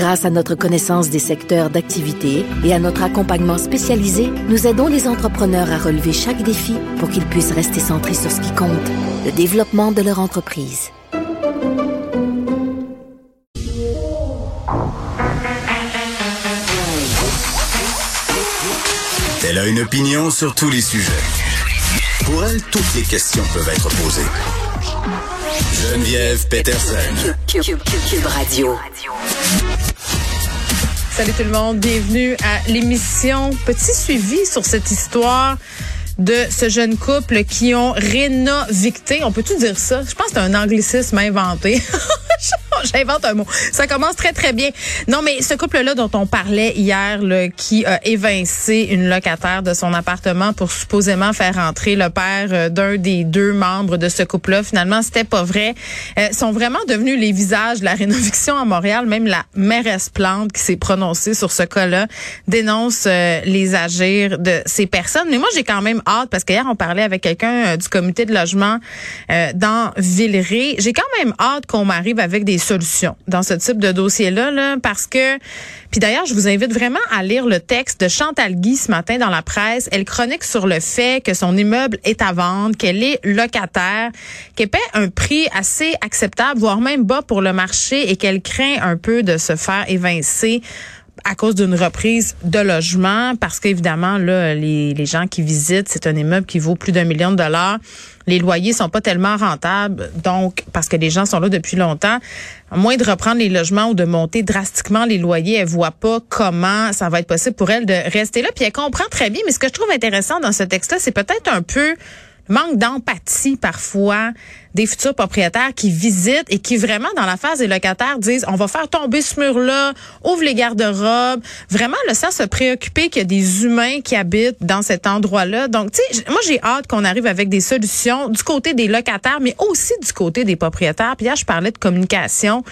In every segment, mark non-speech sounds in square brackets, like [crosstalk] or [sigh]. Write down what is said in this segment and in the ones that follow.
Grâce à notre connaissance des secteurs d'activité et à notre accompagnement spécialisé, nous aidons les entrepreneurs à relever chaque défi pour qu'ils puissent rester centrés sur ce qui compte, le développement de leur entreprise. Elle a une opinion sur tous les sujets. Pour elle, toutes les questions peuvent être posées. Geneviève Peterson. Cube Radio. Salut tout le monde, bienvenue à l'émission. Petit suivi sur cette histoire de ce jeune couple qui ont rénovicté. On peut tout dire ça? Je pense que c'est un anglicisme inventé. [laughs] [laughs] J'invente un mot. Ça commence très, très bien. Non, mais ce couple-là dont on parlait hier, là, qui a évincé une locataire de son appartement pour supposément faire entrer le père euh, d'un des deux membres de ce couple-là, finalement, c'était pas vrai. Euh, sont vraiment devenus les visages de la rénoviction à Montréal. Même la mairesse Plante qui s'est prononcée sur ce cas-là dénonce euh, les agirs de ces personnes. Mais moi, j'ai quand même hâte parce qu'hier, on parlait avec quelqu'un euh, du comité de logement dans Villeray. J'ai quand même hâte qu'on m'arrive avec des solutions dans ce type de dossier-là, là, parce que, puis d'ailleurs, je vous invite vraiment à lire le texte de Chantal Guy ce matin dans la presse. Elle chronique sur le fait que son immeuble est à vendre, qu'elle est locataire, qu'elle paie un prix assez acceptable, voire même bas pour le marché et qu'elle craint un peu de se faire évincer à cause d'une reprise de logement, parce qu'évidemment, là, les, les gens qui visitent, c'est un immeuble qui vaut plus d'un million de dollars. Les loyers sont pas tellement rentables, donc parce que les gens sont là depuis longtemps. À moins de reprendre les logements ou de monter drastiquement les loyers, elle voit pas comment ça va être possible pour elle de rester là. Puis elle comprend très bien. Mais ce que je trouve intéressant dans ce texte-là, c'est peut-être un peu manque d'empathie parfois des futurs propriétaires qui visitent et qui vraiment dans la phase des locataires disent on va faire tomber ce mur-là, ouvre les garde-robes, vraiment le sens se préoccuper qu'il y a des humains qui habitent dans cet endroit-là. Donc tu sais, moi j'ai hâte qu'on arrive avec des solutions du côté des locataires mais aussi du côté des propriétaires. Puis là je parlais de communication.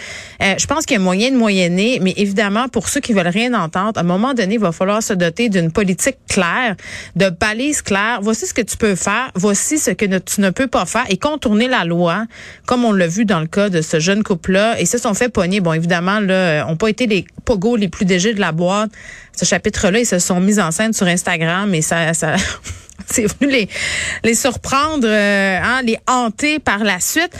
Euh, je pense qu'il y a moyen de moyenner, mais évidemment pour ceux qui veulent rien entendre, à un moment donné, il va falloir se doter d'une politique claire, de balises claires. Voici ce que tu peux faire, voici ce que tu ne peux pas faire et contourner la loi, comme on l'a vu dans le cas de ce jeune couple-là, et se sont fait pogner. Bon, évidemment, là, ont pas été les pogos les plus dégés de la boîte. Ce chapitre-là, ils se sont mis en scène sur Instagram et ça, ça [laughs] c'est venu les, les surprendre, euh, hein, les hanter par la suite.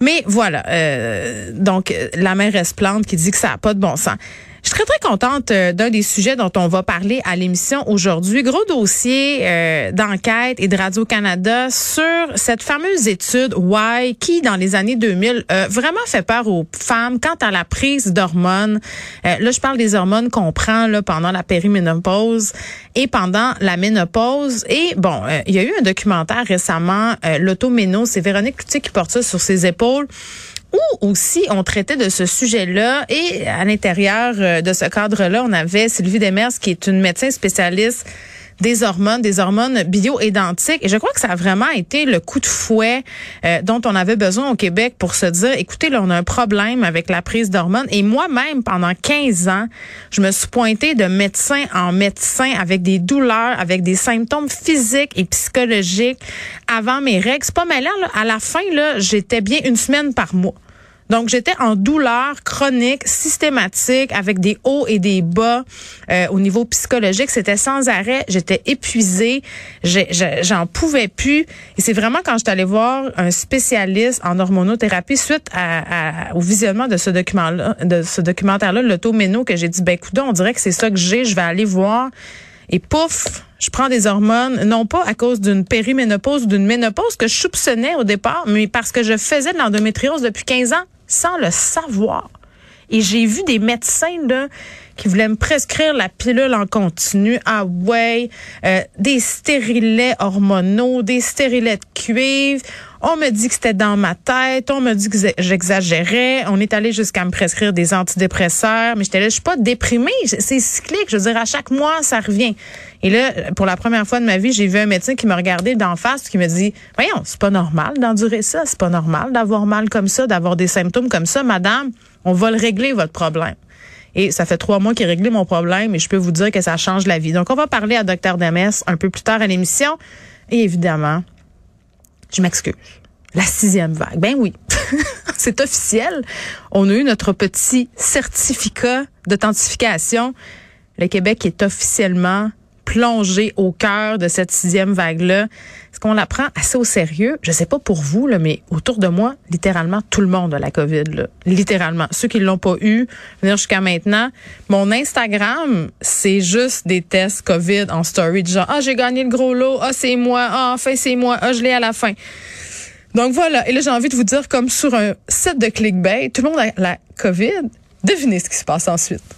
Mais voilà, euh, donc la mère Esplante qui dit que ça n'a pas de bon sens. Je suis très, très contente euh, d'un des sujets dont on va parler à l'émission aujourd'hui. Gros dossier euh, d'enquête et de Radio-Canada sur cette fameuse étude Why qui, dans les années 2000, euh, vraiment fait peur aux femmes quant à la prise d'hormones. Euh, là, je parle des hormones qu'on prend là, pendant la périménopause et pendant la ménopause. Et bon, il y a eu un documentaire récemment, l'automéno, c'est Véronique Cloutier qui porte ça sur ses épaules où aussi on traitait de ce sujet-là. Et à l'intérieur euh, de ce cadre-là, on avait Sylvie Demers qui est une médecin spécialiste des hormones, des hormones bioidentiques. Et je crois que ça a vraiment été le coup de fouet euh, dont on avait besoin au Québec pour se dire, écoutez, là, on a un problème avec la prise d'hormones. Et moi-même, pendant 15 ans, je me suis pointée de médecin en médecin avec des douleurs, avec des symptômes physiques et psychologiques avant mes règles. C'est pas mal. Là, à la fin, là, j'étais bien une semaine par mois. Donc, j'étais en douleur chronique, systématique, avec des hauts et des bas euh, au niveau psychologique. C'était sans arrêt. J'étais épuisée. J'en pouvais plus. Et c'est vraiment quand je suis allée voir un spécialiste en hormonothérapie suite au visionnement de ce document-là, de ce documentaire-là, l'automéno, que j'ai dit, ben, écoute, on dirait que c'est ça que j'ai. Je vais aller voir. Et pouf, je prends des hormones, non pas à cause d'une périménopause ou d'une ménopause que je soupçonnais au départ, mais parce que je faisais de l'endométriose depuis 15 ans sans le savoir. Et j'ai vu des médecins là qui voulaient me prescrire la pilule en continu. Ah ouais, euh, des stérilets hormonaux, des stérilets de cuivre. On me dit que c'était dans ma tête. On me dit que j'exagérais. On est allé jusqu'à me prescrire des antidépresseurs. Mais j'étais là, je suis pas déprimée. C'est cyclique. Je veux dire, à chaque mois, ça revient. Et là, pour la première fois de ma vie, j'ai vu un médecin qui me regardait d'en face, qui me dit, voyons, c'est pas normal d'endurer ça. C'est pas normal d'avoir mal comme ça, d'avoir des symptômes comme ça. Madame, on va le régler, votre problème. Et ça fait trois mois qu'il a réglé mon problème et je peux vous dire que ça change la vie. Donc, on va parler à Dr. Demès un peu plus tard à l'émission. Et évidemment, je m'excuse. La sixième vague. Ben oui. [laughs] c'est officiel. On a eu notre petit certificat d'authentification. Le Québec est officiellement plongé au cœur de cette sixième vague-là. Est-ce qu'on la prend assez au sérieux? Je sais pas pour vous, là, mais autour de moi, littéralement, tout le monde a la COVID. Littéralement. Ceux qui l'ont pas eu, venir jusqu'à maintenant. Mon Instagram, c'est juste des tests COVID en story. Genre, ah, j'ai gagné le gros lot. Ah, c'est moi. Ah, enfin, c'est moi. Ah, je l'ai à la fin. Donc voilà. Et là, j'ai envie de vous dire, comme sur un site de clickbait, tout le monde a la COVID. Devinez ce qui se passe ensuite.